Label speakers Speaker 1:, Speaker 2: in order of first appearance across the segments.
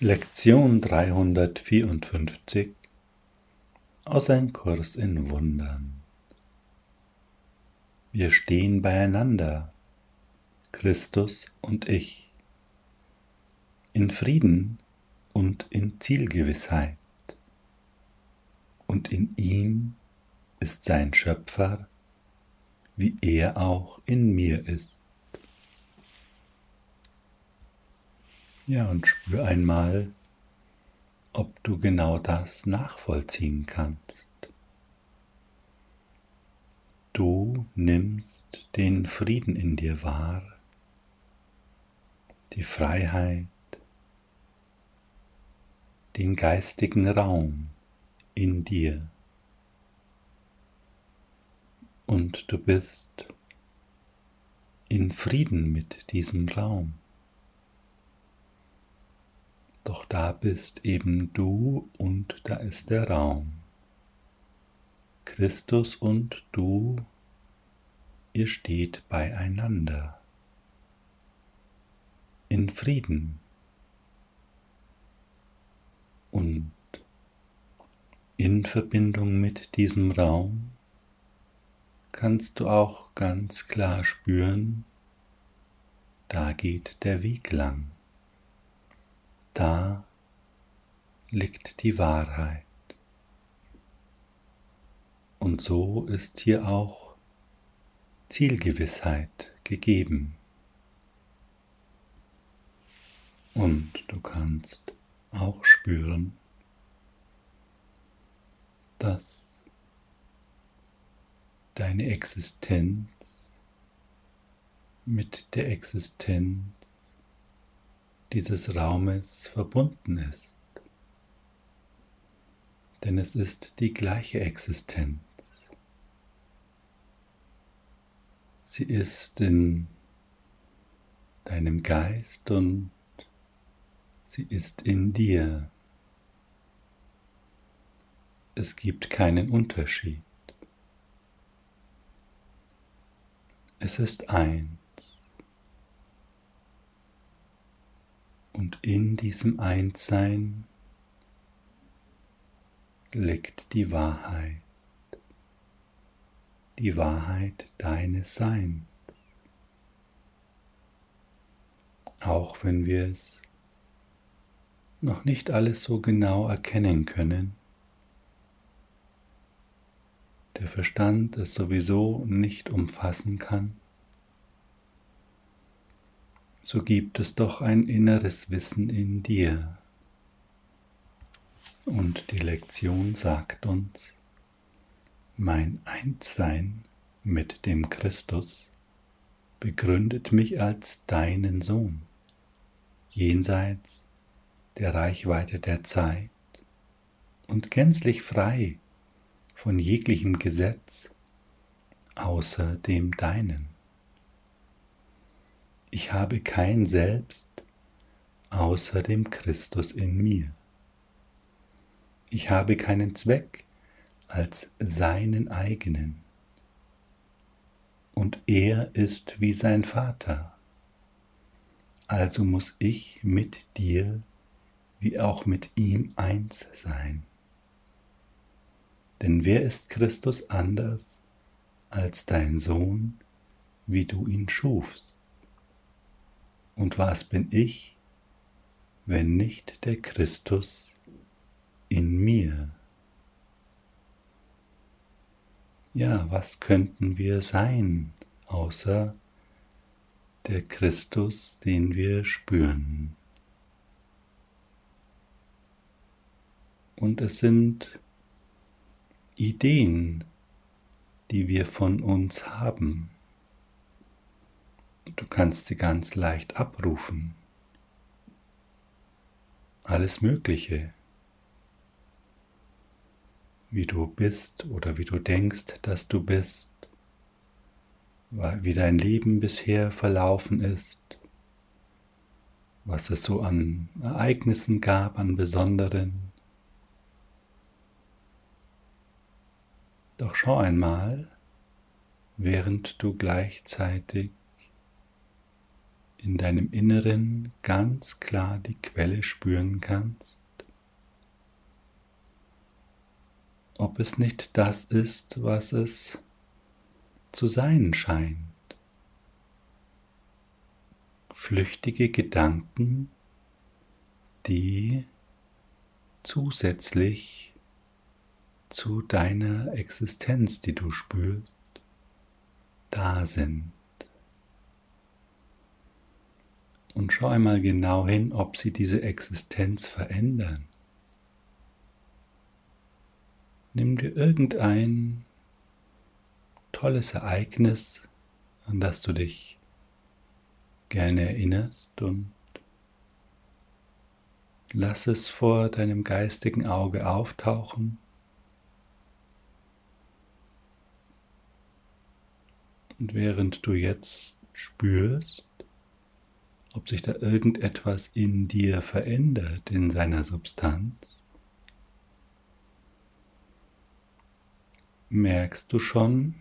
Speaker 1: Lektion 354 aus Ein Kurs in Wundern. Wir stehen beieinander, Christus und ich, in Frieden und in Zielgewissheit. Und in ihm ist sein Schöpfer, wie er auch in mir ist. Ja, und spür einmal, ob du genau das nachvollziehen kannst. Du nimmst den Frieden in dir wahr, die Freiheit, den geistigen Raum in dir. Und du bist in Frieden mit diesem Raum. Doch da bist eben du und da ist der Raum. Christus und du, ihr steht beieinander. In Frieden. Und in Verbindung mit diesem Raum kannst du auch ganz klar spüren, da geht der Weg lang. Da liegt die Wahrheit. Und so ist hier auch Zielgewissheit gegeben. Und du kannst auch spüren, dass deine Existenz mit der Existenz dieses Raumes verbunden ist. Denn es ist die gleiche Existenz. Sie ist in deinem Geist und sie ist in dir. Es gibt keinen Unterschied. Es ist ein. Und in diesem Einssein liegt die Wahrheit, die Wahrheit deines Seins. Auch wenn wir es noch nicht alles so genau erkennen können, der Verstand es sowieso nicht umfassen kann, so gibt es doch ein inneres Wissen in dir. Und die Lektion sagt uns, mein Einssein mit dem Christus begründet mich als deinen Sohn, jenseits der Reichweite der Zeit und gänzlich frei von jeglichem Gesetz außer dem deinen. Ich habe kein Selbst außer dem Christus in mir. Ich habe keinen Zweck als seinen eigenen. Und er ist wie sein Vater. Also muss ich mit dir wie auch mit ihm eins sein. Denn wer ist Christus anders als dein Sohn, wie du ihn schufst? Und was bin ich, wenn nicht der Christus in mir? Ja, was könnten wir sein, außer der Christus, den wir spüren? Und es sind Ideen, die wir von uns haben. Du kannst sie ganz leicht abrufen. Alles Mögliche. Wie du bist oder wie du denkst, dass du bist. Wie dein Leben bisher verlaufen ist. Was es so an Ereignissen gab, an besonderen. Doch schau einmal, während du gleichzeitig in deinem Inneren ganz klar die Quelle spüren kannst, ob es nicht das ist, was es zu sein scheint. Flüchtige Gedanken, die zusätzlich zu deiner Existenz, die du spürst, da sind. Und schau einmal genau hin, ob sie diese Existenz verändern. Nimm dir irgendein tolles Ereignis, an das du dich gerne erinnerst und lass es vor deinem geistigen Auge auftauchen. Und während du jetzt spürst, ob sich da irgendetwas in dir verändert, in seiner Substanz, merkst du schon,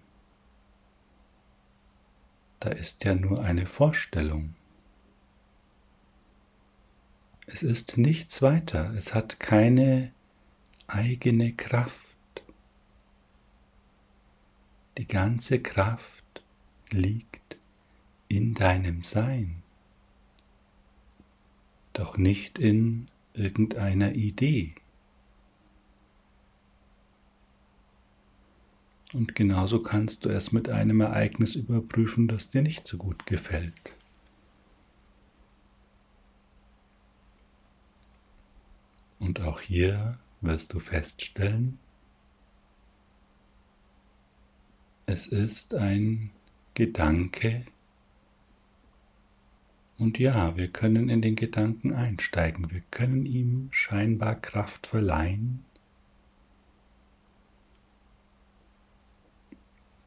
Speaker 1: da ist ja nur eine Vorstellung. Es ist nichts weiter, es hat keine eigene Kraft. Die ganze Kraft liegt in deinem Sein, doch nicht in irgendeiner Idee. Und genauso kannst du es mit einem Ereignis überprüfen, das dir nicht so gut gefällt. Und auch hier wirst du feststellen, es ist ein Gedanke. Und ja, wir können in den Gedanken einsteigen, wir können ihm scheinbar Kraft verleihen.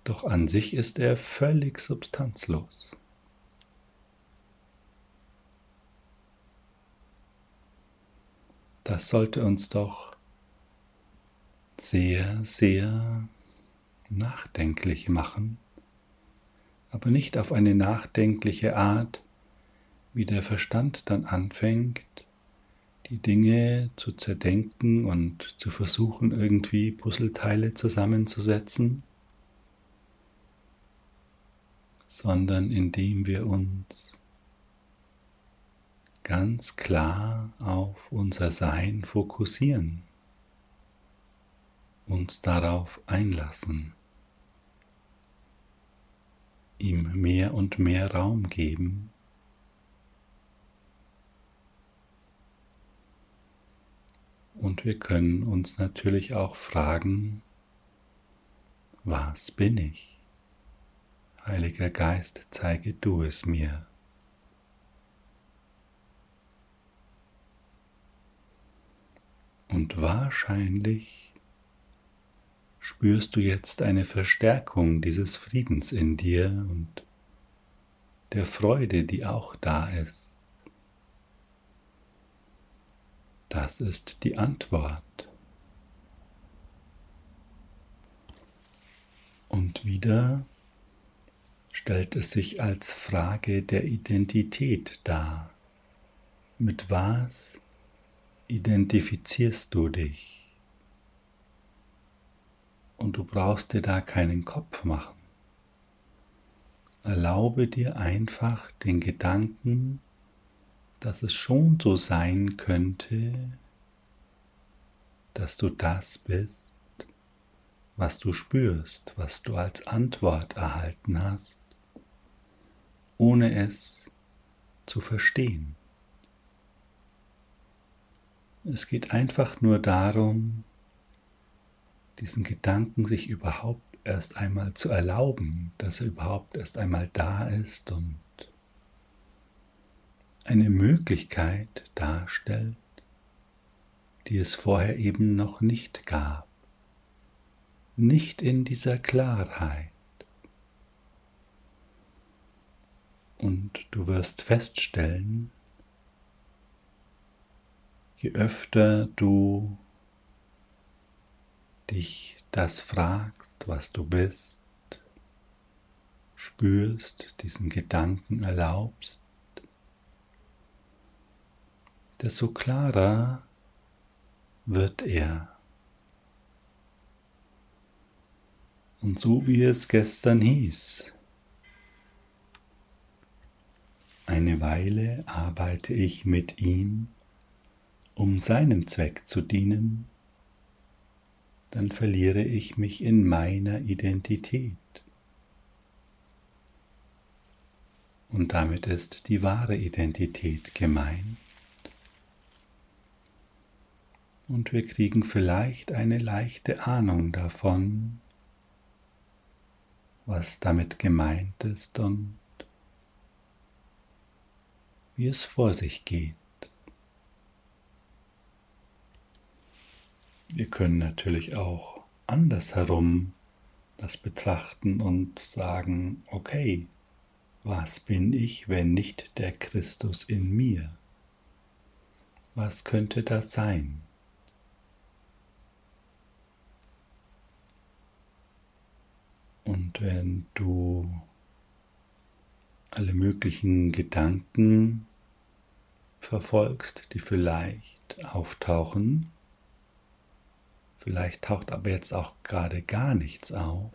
Speaker 1: Doch an sich ist er völlig substanzlos. Das sollte uns doch sehr, sehr nachdenklich machen, aber nicht auf eine nachdenkliche Art, wie der Verstand dann anfängt, die Dinge zu zerdenken und zu versuchen, irgendwie Puzzleteile zusammenzusetzen, sondern indem wir uns ganz klar auf unser Sein fokussieren, uns darauf einlassen, ihm mehr und mehr Raum geben, Und wir können uns natürlich auch fragen, was bin ich? Heiliger Geist, zeige du es mir. Und wahrscheinlich spürst du jetzt eine Verstärkung dieses Friedens in dir und der Freude, die auch da ist. Das ist die Antwort. Und wieder stellt es sich als Frage der Identität dar. Mit was identifizierst du dich? Und du brauchst dir da keinen Kopf machen. Erlaube dir einfach den Gedanken, dass es schon so sein könnte, dass du das bist, was du spürst, was du als Antwort erhalten hast ohne es zu verstehen. Es geht einfach nur darum, diesen Gedanken sich überhaupt erst einmal zu erlauben, dass er überhaupt erst einmal da ist und eine Möglichkeit darstellt, die es vorher eben noch nicht gab, nicht in dieser Klarheit. Und du wirst feststellen, je öfter du dich das fragst, was du bist, spürst, diesen Gedanken erlaubst, desto klarer wird er. Und so wie es gestern hieß, eine Weile arbeite ich mit ihm, um seinem Zweck zu dienen, dann verliere ich mich in meiner Identität. Und damit ist die wahre Identität gemeint. Und wir kriegen vielleicht eine leichte Ahnung davon, was damit gemeint ist und wie es vor sich geht. Wir können natürlich auch andersherum das betrachten und sagen, okay, was bin ich, wenn nicht der Christus in mir? Was könnte das sein? Und wenn du alle möglichen Gedanken verfolgst, die vielleicht auftauchen, vielleicht taucht aber jetzt auch gerade gar nichts auf,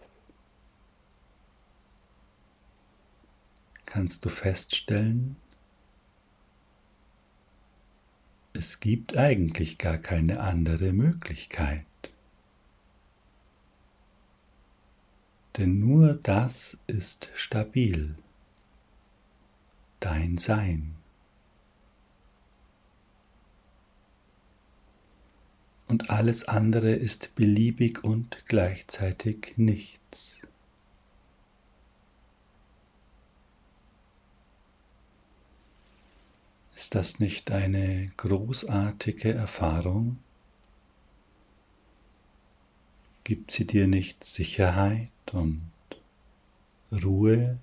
Speaker 1: kannst du feststellen, es gibt eigentlich gar keine andere Möglichkeit. Denn nur das ist stabil, dein Sein. Und alles andere ist beliebig und gleichzeitig nichts. Ist das nicht eine großartige Erfahrung? Gibt sie dir nicht Sicherheit und Ruhe,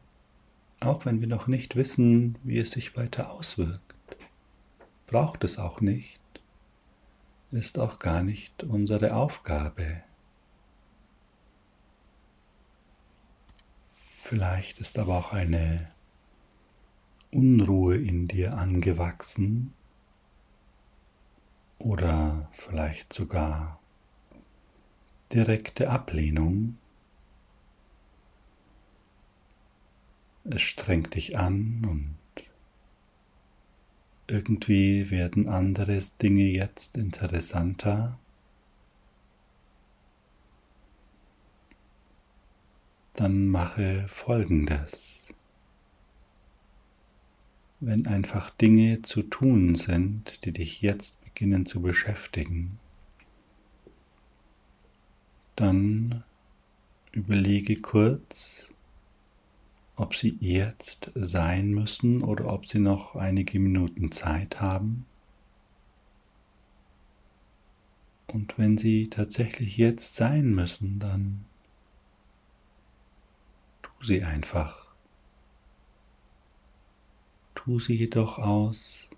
Speaker 1: auch wenn wir noch nicht wissen, wie es sich weiter auswirkt? Braucht es auch nicht, ist auch gar nicht unsere Aufgabe. Vielleicht ist aber auch eine Unruhe in dir angewachsen oder vielleicht sogar direkte Ablehnung. Es strengt dich an und irgendwie werden andere Dinge jetzt interessanter. Dann mache Folgendes. Wenn einfach Dinge zu tun sind, die dich jetzt beginnen zu beschäftigen, dann überlege kurz, ob sie jetzt sein müssen oder ob sie noch einige Minuten Zeit haben. Und wenn sie tatsächlich jetzt sein müssen, dann tu sie einfach. Tu sie jedoch aus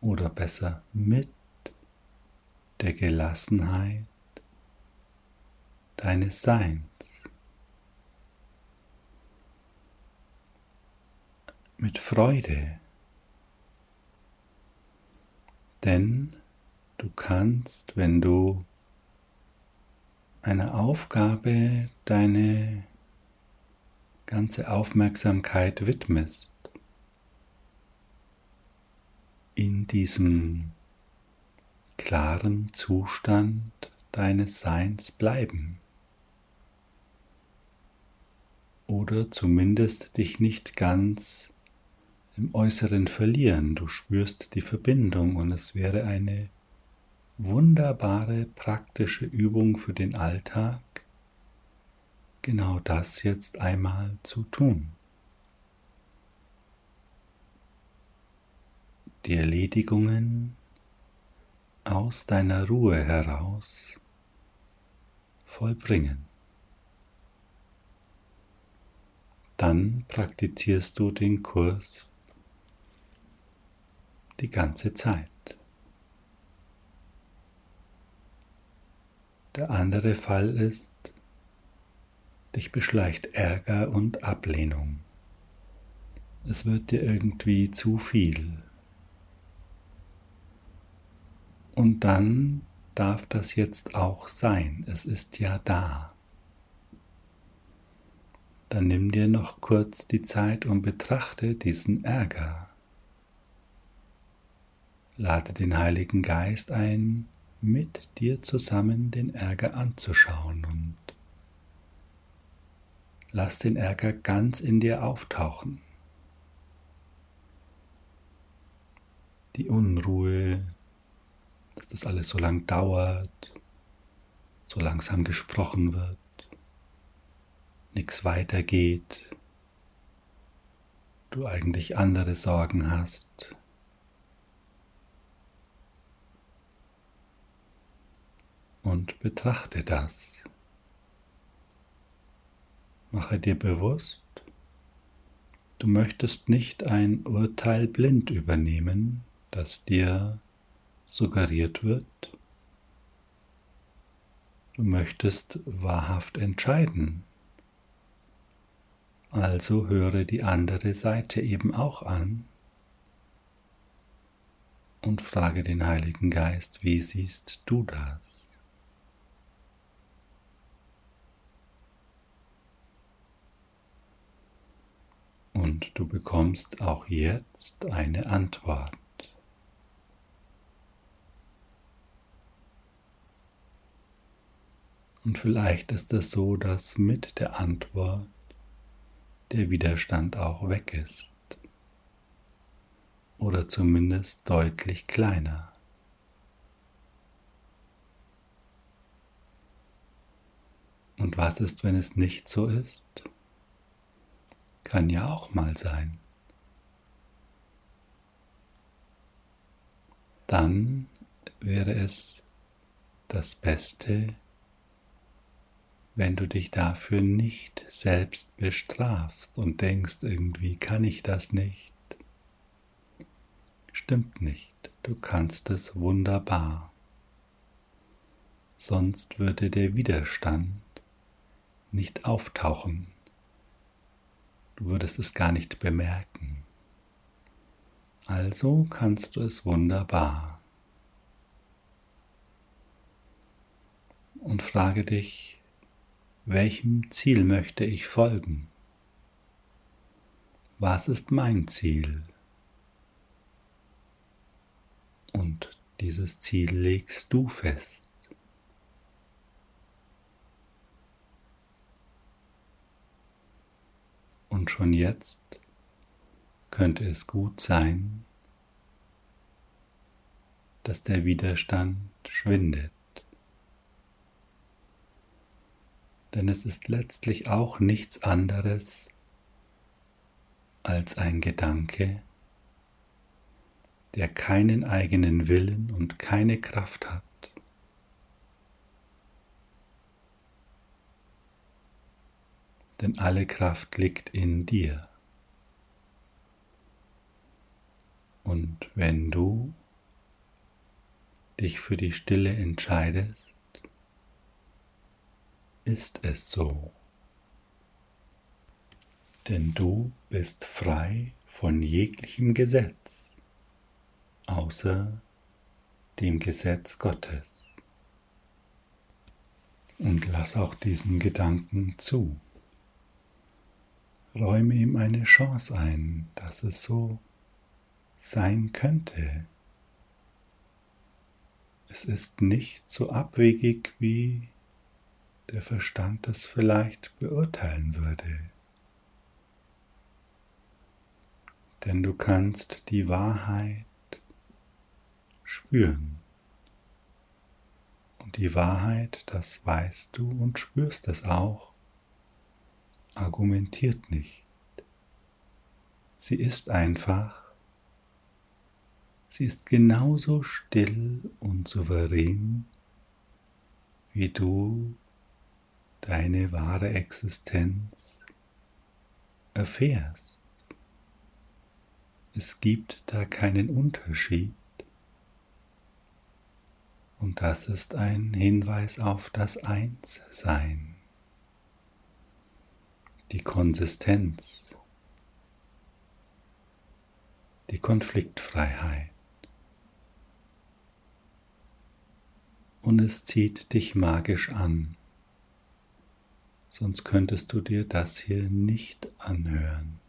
Speaker 1: oder besser mit der Gelassenheit deines Seins. Mit Freude. Denn du kannst, wenn du einer Aufgabe deine ganze Aufmerksamkeit widmest, in diesem klaren Zustand deines Seins bleiben oder zumindest dich nicht ganz im Äußeren verlieren. Du spürst die Verbindung und es wäre eine wunderbare praktische Übung für den Alltag, genau das jetzt einmal zu tun. Die Erledigungen aus deiner Ruhe heraus vollbringen. Dann praktizierst du den Kurs die ganze Zeit. Der andere Fall ist, dich beschleicht Ärger und Ablehnung. Es wird dir irgendwie zu viel. Und dann darf das jetzt auch sein. Es ist ja da. Dann nimm dir noch kurz die Zeit und betrachte diesen Ärger. Lade den Heiligen Geist ein, mit dir zusammen den Ärger anzuschauen und lass den Ärger ganz in dir auftauchen. Die Unruhe, dass das alles so lang dauert, so langsam gesprochen wird, nichts weitergeht, du eigentlich andere Sorgen hast. Und betrachte das. Mache dir bewusst, du möchtest nicht ein Urteil blind übernehmen, das dir suggeriert wird. Du möchtest wahrhaft entscheiden. Also höre die andere Seite eben auch an und frage den Heiligen Geist, wie siehst du das? Und du bekommst auch jetzt eine Antwort. Und vielleicht ist es so, dass mit der Antwort der Widerstand auch weg ist. Oder zumindest deutlich kleiner. Und was ist, wenn es nicht so ist? Kann ja auch mal sein. Dann wäre es das Beste, wenn du dich dafür nicht selbst bestrafst und denkst, irgendwie kann ich das nicht. Stimmt nicht, du kannst es wunderbar. Sonst würde der Widerstand nicht auftauchen. Du würdest es gar nicht bemerken. Also kannst du es wunderbar. Und frage dich, welchem Ziel möchte ich folgen? Was ist mein Ziel? Und dieses Ziel legst du fest. Und schon jetzt könnte es gut sein, dass der Widerstand schwindet. Denn es ist letztlich auch nichts anderes als ein Gedanke, der keinen eigenen Willen und keine Kraft hat. Denn alle Kraft liegt in dir. Und wenn du dich für die Stille entscheidest, ist es so. Denn du bist frei von jeglichem Gesetz, außer dem Gesetz Gottes. Und lass auch diesen Gedanken zu. Räume ihm eine Chance ein, dass es so sein könnte. Es ist nicht so abwegig wie der Verstand das vielleicht beurteilen würde. Denn du kannst die Wahrheit spüren. Und die Wahrheit, das weißt du und spürst es auch, argumentiert nicht. Sie ist einfach, sie ist genauso still und souverän, wie du deine wahre Existenz erfährst. Es gibt da keinen Unterschied. Und das ist ein Hinweis auf das Einssein, die Konsistenz, die Konfliktfreiheit. und es zieht dich magisch an. Sonst könntest du dir das hier nicht anhören.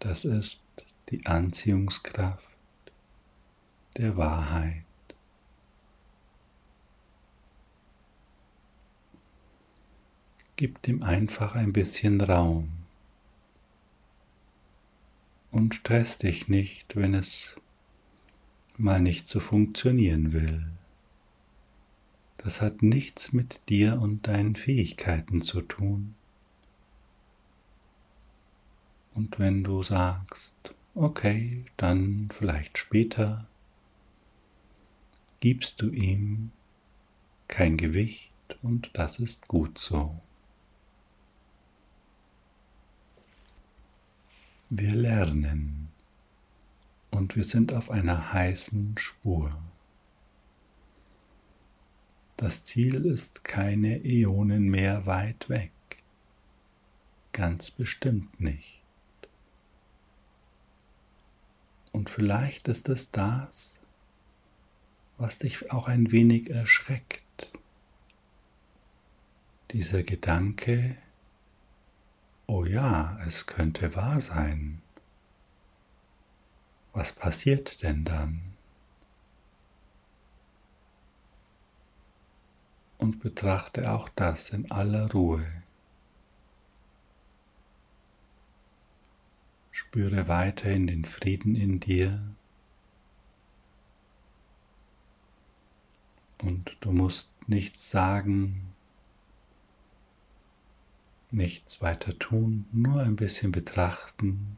Speaker 1: Das ist die Anziehungskraft der Wahrheit. Gib ihm einfach ein bisschen Raum und stress dich nicht, wenn es mal nicht so funktionieren will. Das hat nichts mit dir und deinen Fähigkeiten zu tun. Und wenn du sagst, okay, dann vielleicht später, gibst du ihm kein Gewicht und das ist gut so. Wir lernen und wir sind auf einer heißen Spur. Das Ziel ist keine Äonen mehr weit weg, ganz bestimmt nicht. Und vielleicht ist es das, was dich auch ein wenig erschreckt. Dieser Gedanke, oh ja, es könnte wahr sein. Was passiert denn dann? Und betrachte auch das in aller Ruhe. Spüre weiterhin den Frieden in dir. Und du musst nichts sagen, nichts weiter tun, nur ein bisschen betrachten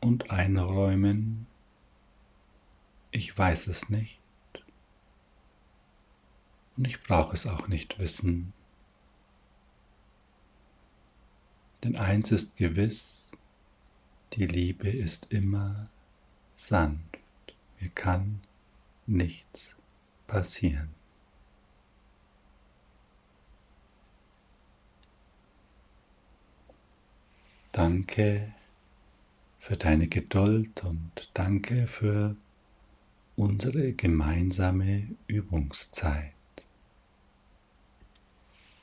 Speaker 1: und einräumen, ich weiß es nicht und ich brauche es auch nicht wissen. Denn eins ist gewiss, die Liebe ist immer sanft. Mir kann nichts passieren. Danke für deine Geduld und danke für unsere gemeinsame Übungszeit.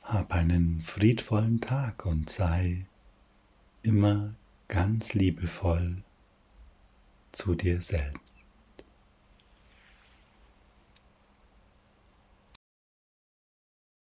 Speaker 1: Hab einen friedvollen Tag und sei immer ganz liebevoll zu dir selbst.